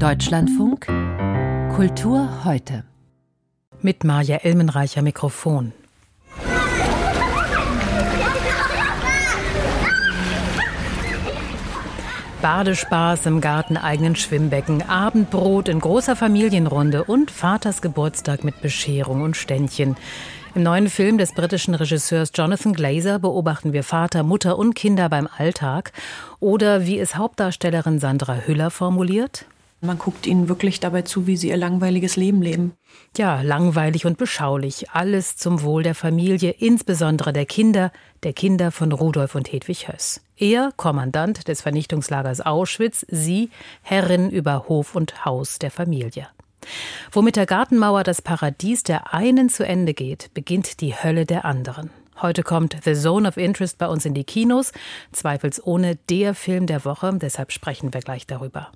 Deutschlandfunk Kultur heute. Mit Maja Elmenreicher Mikrofon. Badespaß im garteneigenen Schwimmbecken, Abendbrot in großer Familienrunde und Vaters Geburtstag mit Bescherung und Ständchen. Im neuen Film des britischen Regisseurs Jonathan Glazer beobachten wir Vater, Mutter und Kinder beim Alltag. Oder wie es Hauptdarstellerin Sandra Hüller formuliert. Man guckt ihnen wirklich dabei zu, wie sie ihr langweiliges Leben leben. Ja, langweilig und beschaulich. Alles zum Wohl der Familie, insbesondere der Kinder, der Kinder von Rudolf und Hedwig Höss. Er, Kommandant des Vernichtungslagers Auschwitz, sie, Herrin über Hof und Haus der Familie. Wo mit der Gartenmauer das Paradies der einen zu Ende geht, beginnt die Hölle der anderen. Heute kommt The Zone of Interest bei uns in die Kinos, zweifelsohne der Film der Woche, deshalb sprechen wir gleich darüber.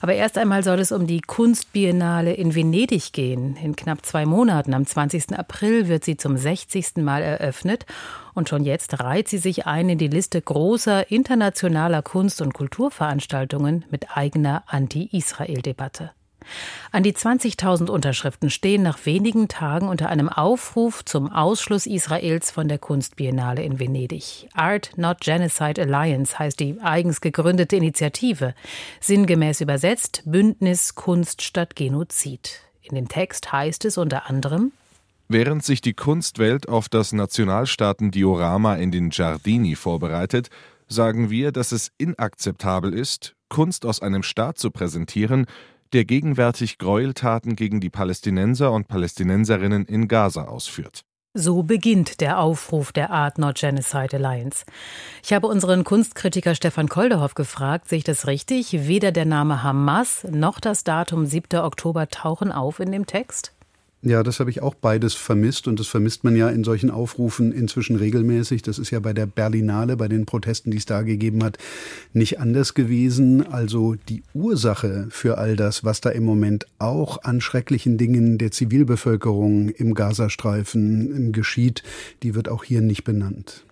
Aber erst einmal soll es um die Kunstbiennale in Venedig gehen. In knapp zwei Monaten, am 20. April, wird sie zum 60. Mal eröffnet. Und schon jetzt reiht sie sich ein in die Liste großer internationaler Kunst- und Kulturveranstaltungen mit eigener Anti-Israel-Debatte. An die 20.000 Unterschriften stehen nach wenigen Tagen unter einem Aufruf zum Ausschluss Israels von der Kunstbiennale in Venedig. Art Not Genocide Alliance heißt die eigens gegründete Initiative. Sinngemäß übersetzt Bündnis Kunst statt Genozid. In dem Text heißt es unter anderem Während sich die Kunstwelt auf das Nationalstaaten-Diorama in den Giardini vorbereitet, sagen wir, dass es inakzeptabel ist, Kunst aus einem Staat zu präsentieren, der gegenwärtig Gräueltaten gegen die Palästinenser und Palästinenserinnen in Gaza ausführt. So beginnt der Aufruf der Art Not Genocide Alliance. Ich habe unseren Kunstkritiker Stefan Kolderhoff gefragt, sehe ich das richtig? Weder der Name Hamas noch das Datum 7. Oktober tauchen auf in dem Text? Ja, das habe ich auch beides vermisst und das vermisst man ja in solchen Aufrufen inzwischen regelmäßig. Das ist ja bei der Berlinale, bei den Protesten, die es da gegeben hat, nicht anders gewesen. Also die Ursache für all das, was da im Moment auch an schrecklichen Dingen der Zivilbevölkerung im Gazastreifen geschieht, die wird auch hier nicht benannt.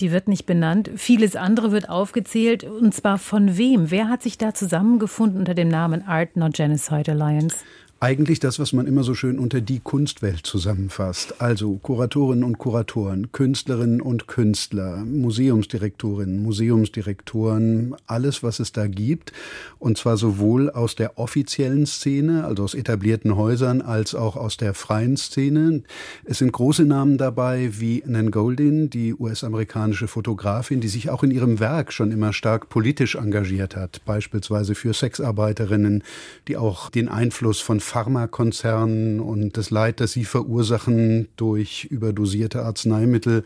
Die wird nicht benannt. Vieles andere wird aufgezählt. Und zwar von wem? Wer hat sich da zusammengefunden unter dem Namen Art Not Genocide Alliance? Eigentlich das, was man immer so schön unter die Kunstwelt zusammenfasst. Also Kuratorinnen und Kuratoren, Künstlerinnen und Künstler, Museumsdirektorinnen, Museumsdirektoren, alles, was es da gibt. Und zwar sowohl aus der offiziellen Szene, also aus etablierten Häusern, als auch aus der freien Szene. Es sind große Namen dabei wie Nan Goldin, die US-amerikanische Fotografin, die sich auch in ihrem Werk schon immer stark politisch engagiert hat, beispielsweise für Sexarbeiterinnen, die auch den Einfluss von Pharmakonzernen und das Leid, das sie verursachen durch überdosierte Arzneimittel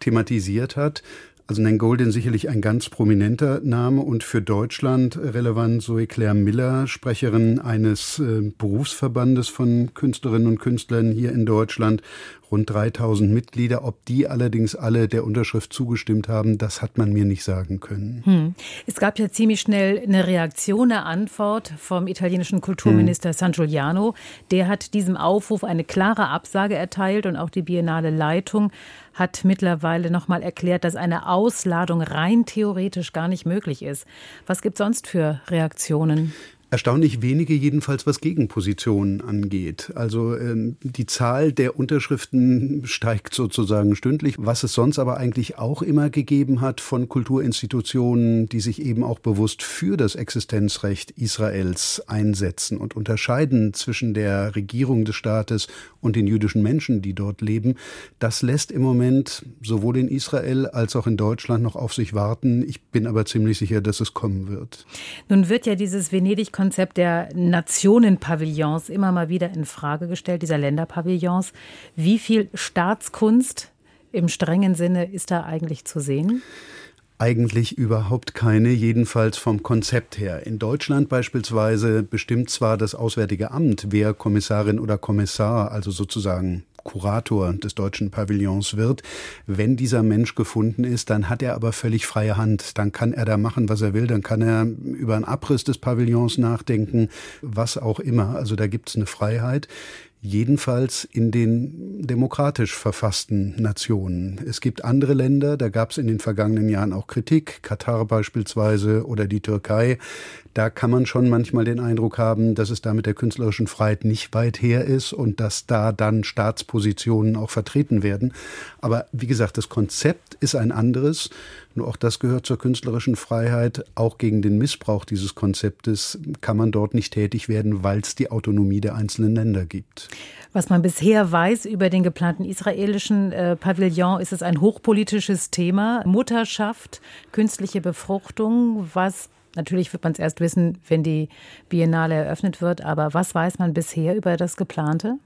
thematisiert hat. Also Nan Goldin sicherlich ein ganz prominenter Name und für Deutschland relevant Zoe Claire Miller, Sprecherin eines äh, Berufsverbandes von Künstlerinnen und Künstlern hier in Deutschland rund 3000 Mitglieder. Ob die allerdings alle der Unterschrift zugestimmt haben, das hat man mir nicht sagen können. Hm. Es gab ja ziemlich schnell eine Reaktion, eine Antwort vom italienischen Kulturminister hm. San Giuliano. Der hat diesem Aufruf eine klare Absage erteilt und auch die Biennale Leitung hat mittlerweile noch mal erklärt, dass eine Ausladung rein theoretisch gar nicht möglich ist. Was gibt es sonst für Reaktionen? Erstaunlich wenige jedenfalls, was Gegenpositionen angeht. Also ähm, die Zahl der Unterschriften steigt sozusagen stündlich, was es sonst aber eigentlich auch immer gegeben hat von Kulturinstitutionen, die sich eben auch bewusst für das Existenzrecht Israels einsetzen und unterscheiden zwischen der Regierung des Staates und den jüdischen Menschen, die dort leben. Das lässt im Moment sowohl in Israel als auch in Deutschland noch auf sich warten. Ich bin aber ziemlich sicher, dass es kommen wird. Nun wird ja dieses Venedig Konzept der Nationenpavillons immer mal wieder in Frage gestellt, dieser Länderpavillons. Wie viel Staatskunst im strengen Sinne ist da eigentlich zu sehen? Eigentlich überhaupt keine, jedenfalls vom Konzept her. In Deutschland beispielsweise bestimmt zwar das Auswärtige Amt, wer Kommissarin oder Kommissar, also sozusagen Kurator des deutschen Pavillons wird. Wenn dieser Mensch gefunden ist, dann hat er aber völlig freie Hand. Dann kann er da machen, was er will. Dann kann er über einen Abriss des Pavillons nachdenken, was auch immer. Also da gibt es eine Freiheit. Jedenfalls in den demokratisch verfassten Nationen. Es gibt andere Länder, da gab es in den vergangenen Jahren auch Kritik, Katar beispielsweise oder die Türkei. Da kann man schon manchmal den Eindruck haben, dass es da mit der künstlerischen Freiheit nicht weit her ist und dass da dann Staatspositionen auch vertreten werden. Aber wie gesagt, das Konzept ist ein anderes. Nur auch das gehört zur künstlerischen Freiheit. Auch gegen den Missbrauch dieses Konzeptes kann man dort nicht tätig werden, weil es die Autonomie der einzelnen Länder gibt. Was man bisher weiß über den geplanten israelischen äh, Pavillon, ist es ein hochpolitisches Thema. Mutterschaft, künstliche Befruchtung. Was Natürlich wird man es erst wissen, wenn die Biennale eröffnet wird. Aber was weiß man bisher über das Geplante?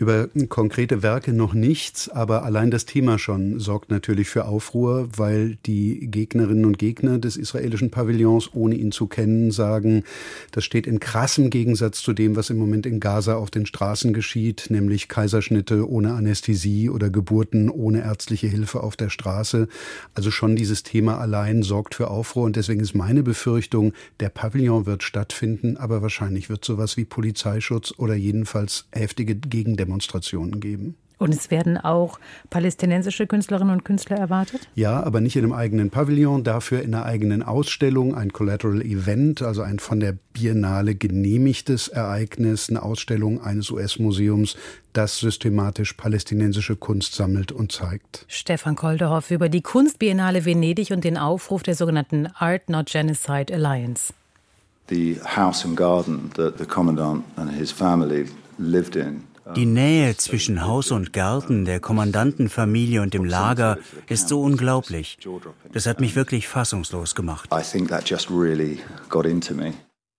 Über konkrete Werke noch nichts, aber allein das Thema schon sorgt natürlich für Aufruhr, weil die Gegnerinnen und Gegner des israelischen Pavillons, ohne ihn zu kennen, sagen, das steht in krassem Gegensatz zu dem, was im Moment in Gaza auf den Straßen geschieht, nämlich Kaiserschnitte ohne Anästhesie oder Geburten ohne ärztliche Hilfe auf der Straße. Also schon dieses Thema allein sorgt für Aufruhr und deswegen ist meine Befürchtung, der Pavillon wird stattfinden, aber wahrscheinlich wird sowas wie Polizeischutz oder jedenfalls heftige Gegendemonstrationen Demonstrationen geben. Und es werden auch palästinensische Künstlerinnen und Künstler erwartet? Ja, aber nicht in einem eigenen Pavillon, dafür in einer eigenen Ausstellung, ein Collateral Event, also ein von der Biennale genehmigtes Ereignis, eine Ausstellung eines US-Museums, das systematisch palästinensische Kunst sammelt und zeigt. Stefan Kolderhoff über die Kunstbiennale Venedig und den Aufruf der sogenannten Art Not Genocide Alliance. The house and garden that the commandant and his family lived in die Nähe zwischen Haus und Garten, der Kommandantenfamilie und dem Lager ist so unglaublich. Das hat mich wirklich fassungslos gemacht.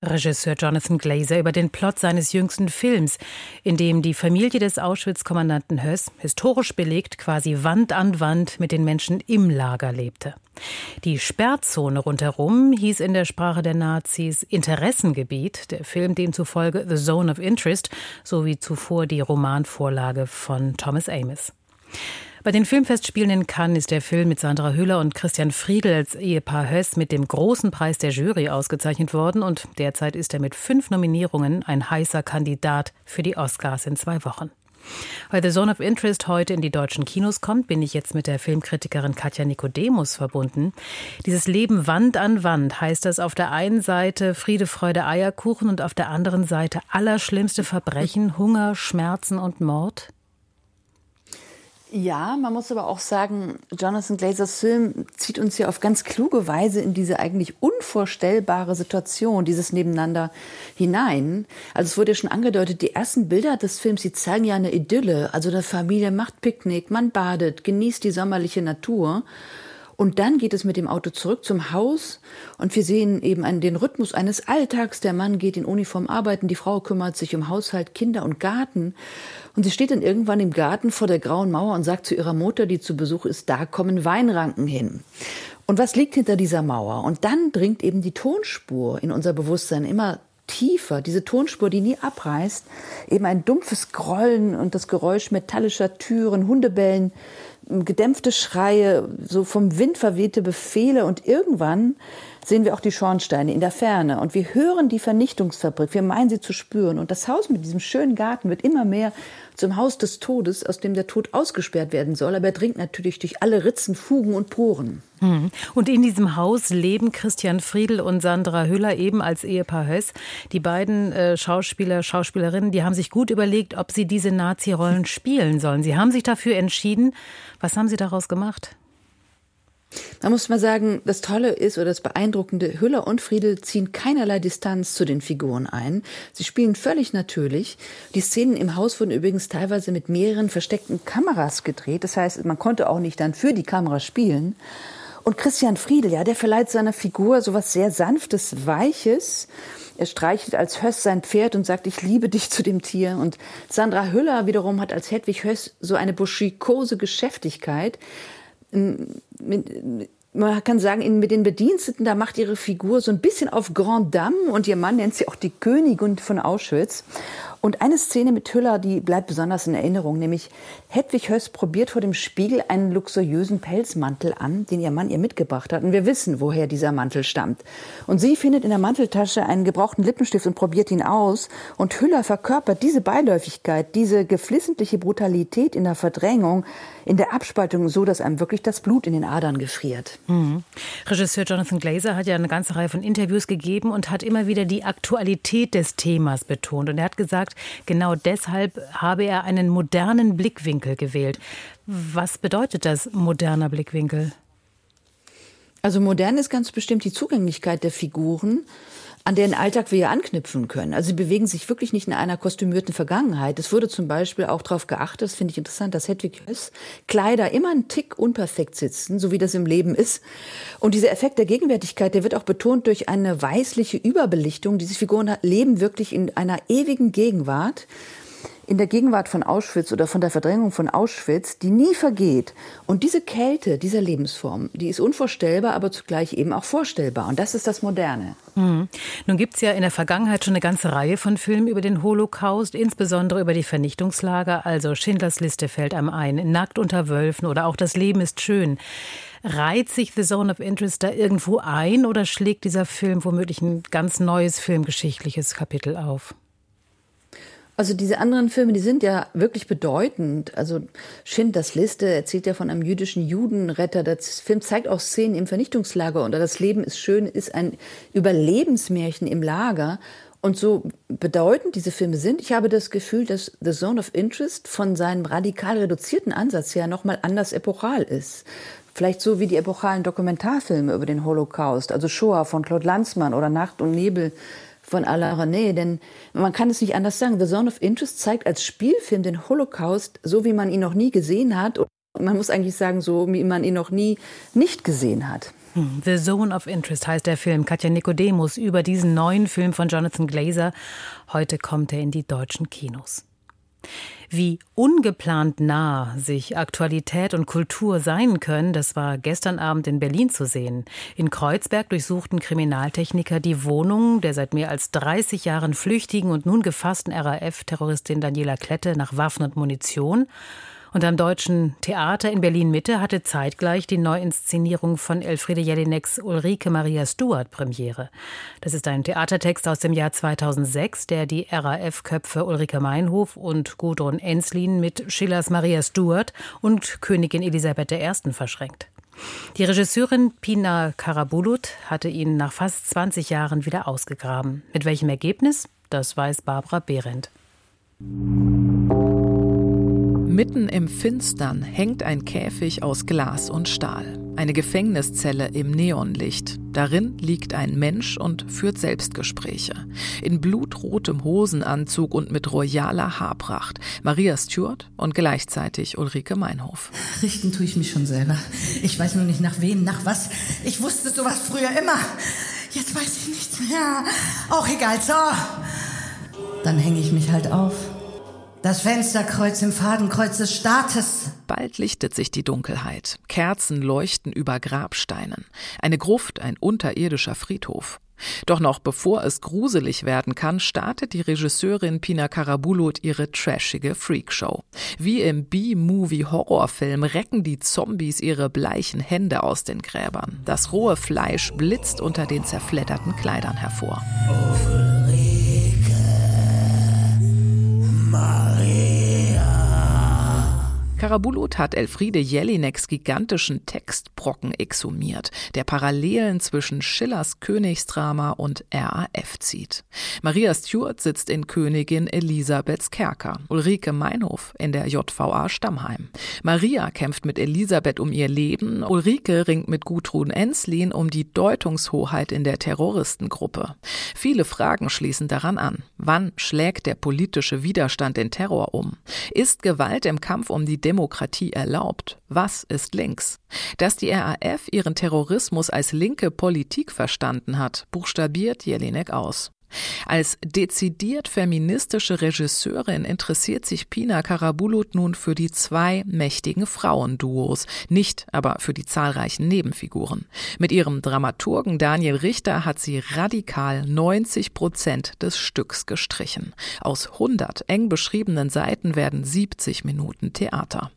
Regisseur Jonathan Glazer über den Plot seines jüngsten Films, in dem die Familie des Auschwitz-Kommandanten Höss historisch belegt quasi Wand an Wand mit den Menschen im Lager lebte. Die Sperrzone rundherum hieß in der Sprache der Nazis Interessengebiet, der Film demzufolge The Zone of Interest, sowie zuvor die Romanvorlage von Thomas Amis. Bei den Filmfestspielen in Cannes ist der Film mit Sandra Hüller und Christian Friedel als Ehepaar Höss mit dem großen Preis der Jury ausgezeichnet worden und derzeit ist er mit fünf Nominierungen ein heißer Kandidat für die Oscars in zwei Wochen. Weil The Zone of Interest heute in die deutschen Kinos kommt, bin ich jetzt mit der Filmkritikerin Katja Nikodemus verbunden. Dieses Leben Wand an Wand heißt das auf der einen Seite Friede, Freude, Eierkuchen und auf der anderen Seite allerschlimmste Verbrechen, Hunger, Schmerzen und Mord? Ja, man muss aber auch sagen, Jonathan Glazers Film zieht uns ja auf ganz kluge Weise in diese eigentlich unvorstellbare Situation, dieses Nebeneinander hinein. Also es wurde ja schon angedeutet, die ersten Bilder des Films, die zeigen ja eine Idylle. Also eine Familie macht Picknick, man badet, genießt die sommerliche Natur. Und dann geht es mit dem Auto zurück zum Haus und wir sehen eben an den Rhythmus eines Alltags. Der Mann geht in Uniform arbeiten, die Frau kümmert sich um Haushalt, Kinder und Garten. Und sie steht dann irgendwann im Garten vor der grauen Mauer und sagt zu ihrer Mutter, die zu Besuch ist, da kommen Weinranken hin. Und was liegt hinter dieser Mauer? Und dann dringt eben die Tonspur in unser Bewusstsein immer tiefer, diese Tonspur, die nie abreißt, eben ein dumpfes Grollen und das Geräusch metallischer Türen, Hundebellen, gedämpfte Schreie, so vom Wind verwehte Befehle und irgendwann sehen wir auch die Schornsteine in der Ferne und wir hören die Vernichtungsfabrik, wir meinen sie zu spüren und das Haus mit diesem schönen Garten wird immer mehr zum Haus des Todes, aus dem der Tod ausgesperrt werden soll, aber er dringt natürlich durch alle Ritzen, Fugen und Poren. Hm. Und in diesem Haus leben Christian Friedel und Sandra Hüller eben als Ehepaar Höss. Die beiden äh, Schauspieler, Schauspielerinnen, die haben sich gut überlegt, ob sie diese Nazi-Rollen spielen sollen. Sie haben sich dafür entschieden. Was haben Sie daraus gemacht? Da muss man sagen, das Tolle ist oder das Beeindruckende, Hüller und Friedel ziehen keinerlei Distanz zu den Figuren ein. Sie spielen völlig natürlich. Die Szenen im Haus wurden übrigens teilweise mit mehreren versteckten Kameras gedreht. Das heißt, man konnte auch nicht dann für die Kamera spielen. Und Christian Friedel, ja, der verleiht seiner Figur so was sehr sanftes, weiches. Er streichelt als Höss sein Pferd und sagt, ich liebe dich zu dem Tier. Und Sandra Hüller wiederum hat als Hedwig Höss so eine buschikose Geschäftigkeit mit, man kann sagen, mit den Bediensteten, da macht ihre Figur so ein bisschen auf Grand Dame und ihr Mann nennt sie auch die Königin von Auschwitz. Und eine Szene mit Hüller, die bleibt besonders in Erinnerung, nämlich Hedwig Höss probiert vor dem Spiegel einen luxuriösen Pelzmantel an, den ihr Mann ihr mitgebracht hat. Und wir wissen, woher dieser Mantel stammt. Und sie findet in der Manteltasche einen gebrauchten Lippenstift und probiert ihn aus. Und Hüller verkörpert diese Beiläufigkeit, diese geflissentliche Brutalität in der Verdrängung, in der Abspaltung, so dass einem wirklich das Blut in den Adern gefriert. Mhm. Regisseur Jonathan Glazer hat ja eine ganze Reihe von Interviews gegeben und hat immer wieder die Aktualität des Themas betont. Und er hat gesagt, genau deshalb habe er einen modernen Blickwinkel gewählt. Was bedeutet das moderner Blickwinkel? Also modern ist ganz bestimmt die Zugänglichkeit der Figuren an deren Alltag wir ja anknüpfen können. Also sie bewegen sich wirklich nicht in einer kostümierten Vergangenheit. Es wurde zum Beispiel auch darauf geachtet, das finde ich interessant, dass Hedwig Höss Kleider immer einen Tick unperfekt sitzen, so wie das im Leben ist. Und dieser Effekt der Gegenwärtigkeit, der wird auch betont durch eine weißliche Überbelichtung. Diese Figuren leben wirklich in einer ewigen Gegenwart in der Gegenwart von Auschwitz oder von der Verdrängung von Auschwitz, die nie vergeht. Und diese Kälte dieser Lebensform, die ist unvorstellbar, aber zugleich eben auch vorstellbar. Und das ist das Moderne. Mhm. Nun gibt es ja in der Vergangenheit schon eine ganze Reihe von Filmen über den Holocaust, insbesondere über die Vernichtungslager. Also Schindlers Liste fällt einem ein, Nackt unter Wölfen oder auch Das Leben ist schön. Reiht sich The Zone of Interest da irgendwo ein oder schlägt dieser Film womöglich ein ganz neues filmgeschichtliches Kapitel auf? Also diese anderen Filme, die sind ja wirklich bedeutend. Also Schindlers Liste erzählt ja von einem jüdischen Judenretter. Der Film zeigt auch Szenen im Vernichtungslager und das Leben ist schön, ist ein Überlebensmärchen im Lager. Und so bedeutend diese Filme sind, ich habe das Gefühl, dass The Zone of Interest von seinem radikal reduzierten Ansatz her nochmal anders epochal ist. Vielleicht so wie die epochalen Dokumentarfilme über den Holocaust, also Shoah von Claude Lanzmann oder Nacht und Nebel von Alain René, denn man kann es nicht anders sagen. The Zone of Interest zeigt als Spielfilm den Holocaust, so wie man ihn noch nie gesehen hat. Und man muss eigentlich sagen, so wie man ihn noch nie nicht gesehen hat. Hm, The Zone of Interest heißt der Film. Katja Nikodemus über diesen neuen Film von Jonathan Glazer. Heute kommt er in die deutschen Kinos. Wie ungeplant nah sich Aktualität und Kultur sein können, das war gestern Abend in Berlin zu sehen. In Kreuzberg durchsuchten Kriminaltechniker die Wohnung der seit mehr als 30 Jahren flüchtigen und nun gefassten RAF-Terroristin Daniela Klette nach Waffen und Munition. Und am Deutschen Theater in Berlin-Mitte hatte zeitgleich die Neuinszenierung von Elfriede Jelineks Ulrike Maria Stuart Premiere. Das ist ein Theatertext aus dem Jahr 2006, der die RAF-Köpfe Ulrike Meinhof und Gudrun Enslin mit Schillers Maria Stuart und Königin Elisabeth I. verschränkt. Die Regisseurin Pina Karabulut hatte ihn nach fast 20 Jahren wieder ausgegraben. Mit welchem Ergebnis? Das weiß Barbara Behrendt. Mitten im Finstern hängt ein Käfig aus Glas und Stahl. Eine Gefängniszelle im Neonlicht. Darin liegt ein Mensch und führt Selbstgespräche. In blutrotem Hosenanzug und mit royaler Haarpracht. Maria Stewart und gleichzeitig Ulrike Meinhof. Richten tue ich mich schon selber. Ich weiß nur nicht nach wem, nach was. Ich wusste sowas früher immer. Jetzt weiß ich nichts mehr. Auch egal, so. Dann hänge ich mich halt auf. Das Fensterkreuz im Fadenkreuz des Staates. Bald lichtet sich die Dunkelheit. Kerzen leuchten über Grabsteinen. Eine Gruft, ein unterirdischer Friedhof. Doch noch bevor es gruselig werden kann, startet die Regisseurin Pina Karabulut ihre trashige Freakshow. Wie im B-Movie-Horrorfilm recken die Zombies ihre bleichen Hände aus den Gräbern. Das rohe Fleisch blitzt unter den zerfledderten Kleidern hervor. Ulrike. Karabulut hat Elfriede Jelineks gigantischen Textbrocken exhumiert, der Parallelen zwischen Schillers Königsdrama und RAF zieht. Maria Stewart sitzt in Königin Elisabeths Kerker, Ulrike Meinhof in der JVA Stammheim. Maria kämpft mit Elisabeth um ihr Leben, Ulrike ringt mit Gudrun Enslin um die Deutungshoheit in der Terroristengruppe. Viele Fragen schließen daran an. Wann schlägt der politische Widerstand den Terror um? Ist Gewalt im Kampf um die Demokratie erlaubt? Was ist links? Dass die RAF ihren Terrorismus als linke Politik verstanden hat, buchstabiert Jelinek aus. Als dezidiert feministische Regisseurin interessiert sich Pina Karabulut nun für die zwei mächtigen Frauenduos, nicht aber für die zahlreichen Nebenfiguren. Mit ihrem Dramaturgen Daniel Richter hat sie radikal 90 Prozent des Stücks gestrichen. Aus 100 eng beschriebenen Seiten werden 70 Minuten Theater.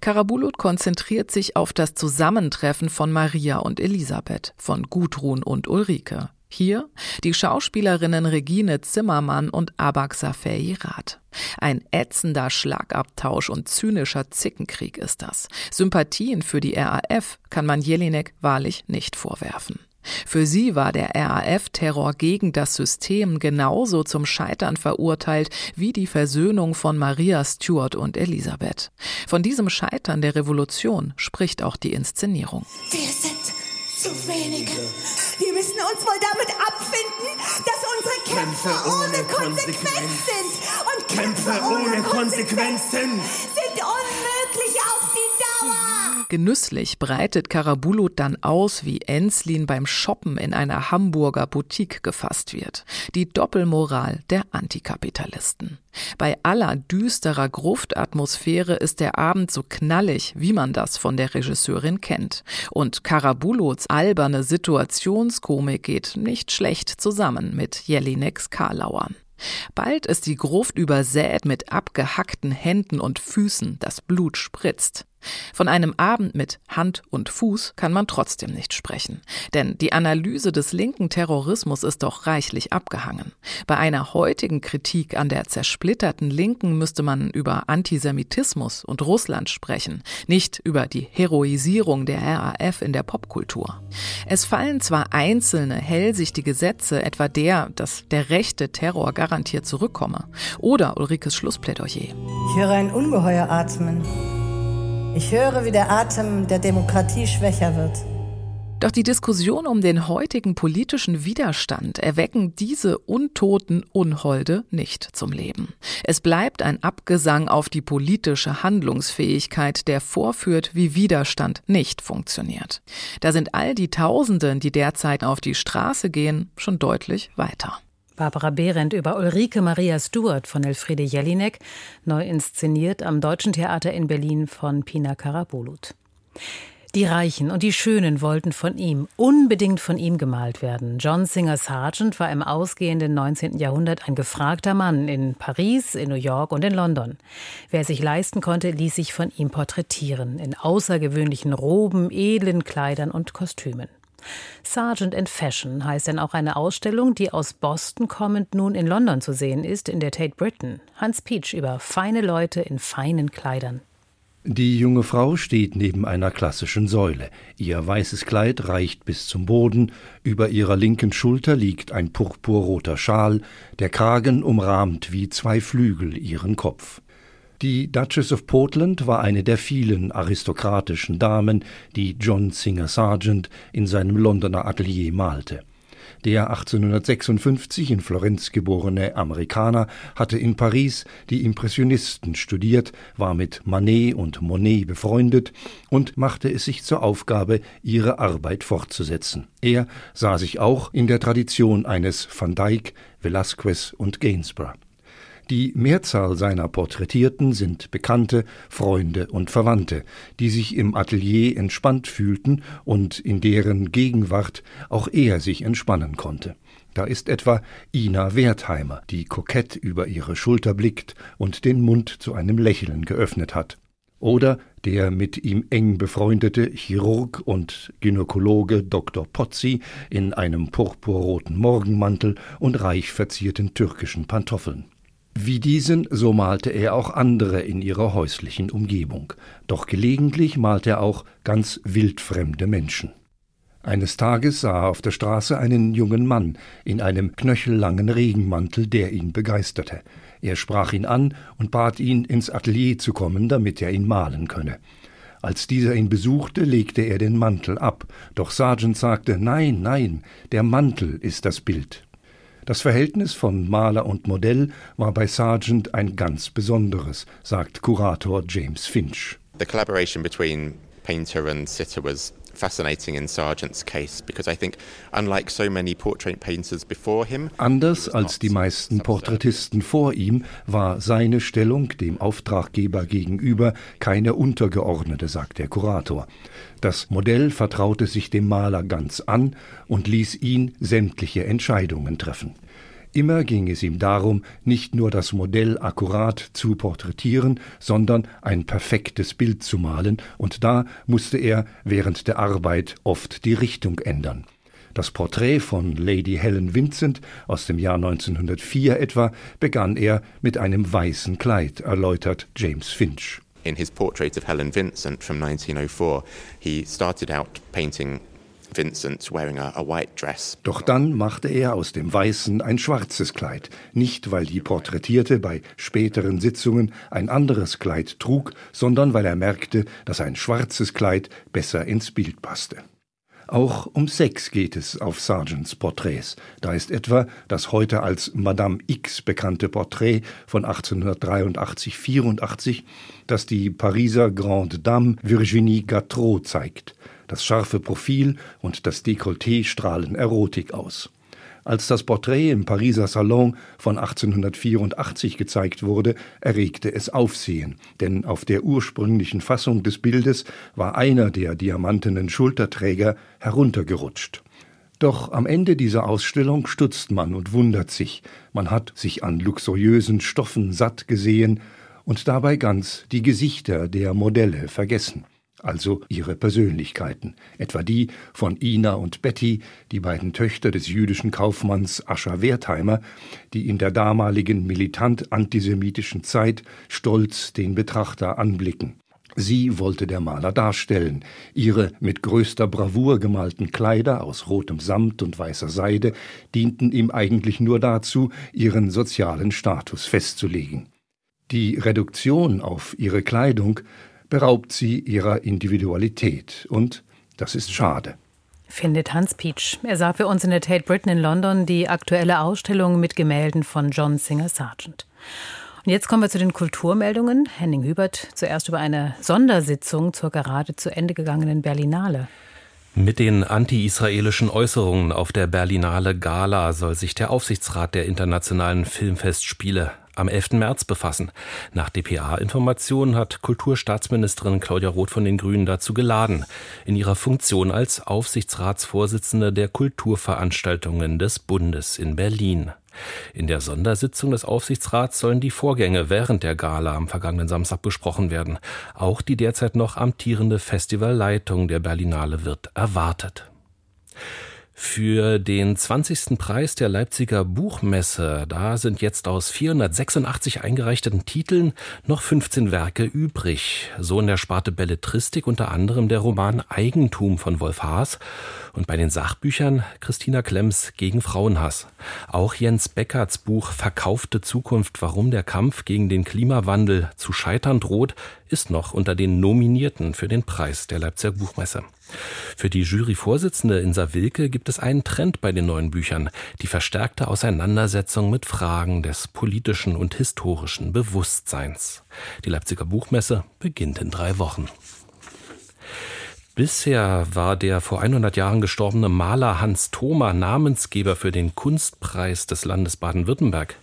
Karabulut konzentriert sich auf das Zusammentreffen von Maria und Elisabeth, von Gudrun und Ulrike. Hier die Schauspielerinnen Regine Zimmermann und Abak Safei Rath. Ein ätzender Schlagabtausch und zynischer Zickenkrieg ist das. Sympathien für die RAF kann man Jelinek wahrlich nicht vorwerfen. Für sie war der RAF-Terror gegen das System genauso zum Scheitern verurteilt wie die Versöhnung von Maria Stuart und Elisabeth. Von diesem Scheitern der Revolution spricht auch die Inszenierung. Wir sind zu wenige. Wir müssen uns wohl damit abfinden, dass unsere Kämpfe, Kämpfe ohne, ohne Konsequenz, sind. Und Kämpfe, Kämpfe ohne Konsequenzen sind unmöglich. Genüsslich breitet Karabulut dann aus, wie Enslin beim Shoppen in einer Hamburger Boutique gefasst wird. Die Doppelmoral der Antikapitalisten. Bei aller düsterer Gruftatmosphäre ist der Abend so knallig, wie man das von der Regisseurin kennt. Und Karabulots alberne Situationskomik geht nicht schlecht zusammen mit Jelineks Karlauern. Bald ist die Gruft übersät mit abgehackten Händen und Füßen, das Blut spritzt. Von einem Abend mit Hand und Fuß kann man trotzdem nicht sprechen. Denn die Analyse des linken Terrorismus ist doch reichlich abgehangen. Bei einer heutigen Kritik an der zersplitterten Linken müsste man über Antisemitismus und Russland sprechen, nicht über die Heroisierung der RAF in der Popkultur. Es fallen zwar einzelne hellsichtige Sätze, etwa der, dass der rechte Terror garantiert zurückkomme, oder Ulrikes Schlussplädoyer. Ich höre ein Ungeheuer atmen. Ich höre, wie der Atem der Demokratie schwächer wird. Doch die Diskussion um den heutigen politischen Widerstand erwecken diese untoten Unholde nicht zum Leben. Es bleibt ein Abgesang auf die politische Handlungsfähigkeit, der vorführt, wie Widerstand nicht funktioniert. Da sind all die Tausenden, die derzeit auf die Straße gehen, schon deutlich weiter. Barbara Behrendt über Ulrike Maria Stuart von Elfriede Jelinek, neu inszeniert am Deutschen Theater in Berlin von Pina Karabulut. Die Reichen und die Schönen wollten von ihm, unbedingt von ihm gemalt werden. John Singer Sargent war im ausgehenden 19. Jahrhundert ein gefragter Mann in Paris, in New York und in London. Wer sich leisten konnte, ließ sich von ihm porträtieren, in außergewöhnlichen Roben, edlen Kleidern und Kostümen. Sargent and Fashion heißt dann auch eine Ausstellung, die aus Boston kommend nun in London zu sehen ist, in der Tate Britain. Hans Peach über feine Leute in feinen Kleidern. Die junge Frau steht neben einer klassischen Säule. Ihr weißes Kleid reicht bis zum Boden, über ihrer linken Schulter liegt ein purpurroter Schal, der Kragen umrahmt wie zwei Flügel ihren Kopf. Die Duchess of Portland war eine der vielen aristokratischen Damen, die John Singer Sargent in seinem Londoner Atelier malte. Der 1856 in Florenz geborene Amerikaner hatte in Paris die Impressionisten studiert, war mit Manet und Monet befreundet und machte es sich zur Aufgabe, ihre Arbeit fortzusetzen. Er sah sich auch in der Tradition eines Van Dyck, Velázquez und Gainsborough. Die Mehrzahl seiner Porträtierten sind Bekannte, Freunde und Verwandte, die sich im Atelier entspannt fühlten und in deren Gegenwart auch er sich entspannen konnte. Da ist etwa Ina Wertheimer, die kokett über ihre Schulter blickt und den Mund zu einem Lächeln geöffnet hat. Oder der mit ihm eng befreundete Chirurg und Gynäkologe Dr. Pozzi in einem purpurroten Morgenmantel und reich verzierten türkischen Pantoffeln. Wie diesen, so malte er auch andere in ihrer häuslichen Umgebung, doch gelegentlich malte er auch ganz wildfremde Menschen. Eines Tages sah er auf der Straße einen jungen Mann in einem knöchellangen Regenmantel, der ihn begeisterte. Er sprach ihn an und bat ihn, ins Atelier zu kommen, damit er ihn malen könne. Als dieser ihn besuchte, legte er den Mantel ab, doch Sargent sagte Nein, nein, der Mantel ist das Bild. Das Verhältnis von Maler und Modell war bei Sargent ein ganz besonderes, sagt Kurator James Finch. The collaboration between painter and sitter was fascinating in Sargent's case because I think, unlike so many portrait painters before him, anders als die meisten Porträtisten vor ihm war seine Stellung dem Auftraggeber gegenüber keine untergeordnete, sagt der Kurator. Das Modell vertraute sich dem Maler ganz an und ließ ihn sämtliche Entscheidungen treffen. Immer ging es ihm darum, nicht nur das Modell akkurat zu porträtieren, sondern ein perfektes Bild zu malen, und da musste er während der Arbeit oft die Richtung ändern. Das Porträt von Lady Helen Vincent aus dem Jahr 1904 etwa begann er mit einem weißen Kleid, erläutert James Finch. In his portrait of Helen Vincent from 1904, he started out painting Vincent wearing a, a white dress. Doch dann machte er aus dem Weißen ein schwarzes Kleid, nicht weil die Porträtierte bei späteren Sitzungen ein anderes Kleid trug, sondern weil er merkte, dass ein schwarzes Kleid besser ins Bild passte. Auch um Sex geht es auf Sargents Porträts. Da ist etwa das heute als Madame X bekannte Porträt von 1883-84, das die Pariser Grande Dame Virginie Gattreau zeigt. Das scharfe Profil und das Dekolleté strahlen Erotik aus. Als das Porträt im Pariser Salon von 1884 gezeigt wurde, erregte es Aufsehen, denn auf der ursprünglichen Fassung des Bildes war einer der diamantenen Schulterträger heruntergerutscht. Doch am Ende dieser Ausstellung stutzt man und wundert sich, man hat sich an luxuriösen Stoffen satt gesehen und dabei ganz die Gesichter der Modelle vergessen also ihre Persönlichkeiten, etwa die von Ina und Betty, die beiden Töchter des jüdischen Kaufmanns Ascher Wertheimer, die in der damaligen militant antisemitischen Zeit stolz den Betrachter anblicken. Sie wollte der Maler darstellen. Ihre mit größter Bravour gemalten Kleider aus rotem Samt und weißer Seide dienten ihm eigentlich nur dazu, ihren sozialen Status festzulegen. Die Reduktion auf ihre Kleidung beraubt sie ihrer Individualität. Und das ist schade. Findet Hans Pietsch. Er sah für uns in der Tate Britain in London die aktuelle Ausstellung mit Gemälden von John Singer Sargent. Und jetzt kommen wir zu den Kulturmeldungen. Henning Hubert zuerst über eine Sondersitzung zur gerade zu Ende gegangenen Berlinale. Mit den anti-israelischen Äußerungen auf der Berlinale Gala soll sich der Aufsichtsrat der internationalen Filmfestspiele am 11. März befassen. Nach dpa-Informationen hat Kulturstaatsministerin Claudia Roth von den Grünen dazu geladen, in ihrer Funktion als Aufsichtsratsvorsitzende der Kulturveranstaltungen des Bundes in Berlin. In der Sondersitzung des Aufsichtsrats sollen die Vorgänge während der Gala am vergangenen Samstag besprochen werden. Auch die derzeit noch amtierende Festivalleitung der Berlinale wird erwartet. Für den 20. Preis der Leipziger Buchmesse, da sind jetzt aus 486 eingereichten Titeln noch 15 Werke übrig. So in der Sparte Belletristik unter anderem der Roman Eigentum von Wolf Haas und bei den Sachbüchern Christina Klemms gegen Frauenhass. Auch Jens Beckerts Buch Verkaufte Zukunft, warum der Kampf gegen den Klimawandel zu scheitern droht, ist noch unter den Nominierten für den Preis der Leipziger Buchmesse. Für die Juryvorsitzende Insa Wilke gibt es einen Trend bei den neuen Büchern, die verstärkte Auseinandersetzung mit Fragen des politischen und historischen Bewusstseins. Die Leipziger Buchmesse beginnt in drei Wochen. Bisher war der vor 100 Jahren gestorbene Maler Hans Thoma Namensgeber für den Kunstpreis des Landes Baden-Württemberg.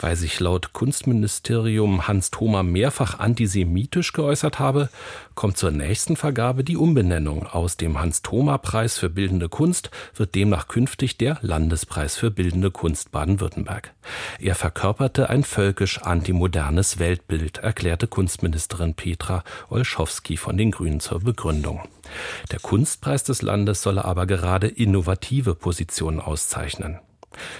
Weil sich laut Kunstministerium Hans Thoma mehrfach antisemitisch geäußert habe, kommt zur nächsten Vergabe die Umbenennung. Aus dem Hans-Thoma-Preis für bildende Kunst wird demnach künftig der Landespreis für bildende Kunst Baden-Württemberg. Er verkörperte ein völkisch antimodernes Weltbild, erklärte Kunstministerin Petra Olschowski von den Grünen zur Begründung. Der Kunstpreis des Landes solle aber gerade innovative Positionen auszeichnen.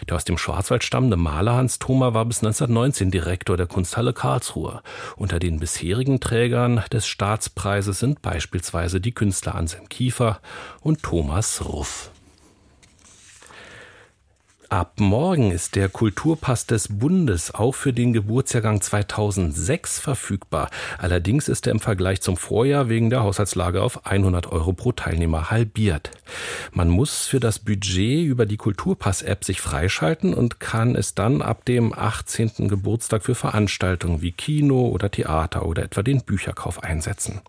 Der aus dem Schwarzwald stammende Maler Hans Thoma war bis 1919 Direktor der Kunsthalle Karlsruhe. Unter den bisherigen Trägern des Staatspreises sind beispielsweise die Künstler Anselm Kiefer und Thomas Ruff. Ab morgen ist der Kulturpass des Bundes auch für den Geburtsjahrgang 2006 verfügbar. Allerdings ist er im Vergleich zum Vorjahr wegen der Haushaltslage auf 100 Euro pro Teilnehmer halbiert. Man muss für das Budget über die Kulturpass-App sich freischalten und kann es dann ab dem 18. Geburtstag für Veranstaltungen wie Kino oder Theater oder etwa den Bücherkauf einsetzen.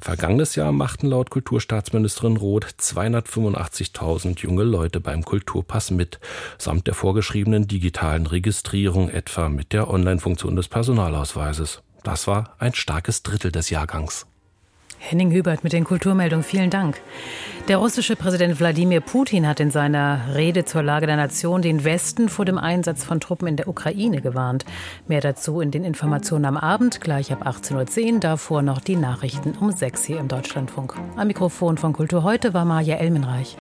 Vergangenes Jahr machten laut Kulturstaatsministerin Roth 285.000 junge Leute beim Kulturpass mit samt der vorgeschriebenen digitalen Registrierung, etwa mit der Online-Funktion des Personalausweises. Das war ein starkes Drittel des Jahrgangs. Henning Hubert mit den Kulturmeldungen. Vielen Dank. Der russische Präsident Wladimir Putin hat in seiner Rede zur Lage der Nation den Westen vor dem Einsatz von Truppen in der Ukraine gewarnt. Mehr dazu in den Informationen am Abend, gleich ab 18.10 Uhr. Davor noch die Nachrichten um 6 hier im Deutschlandfunk. Am Mikrofon von Kultur heute war Maja Elmenreich.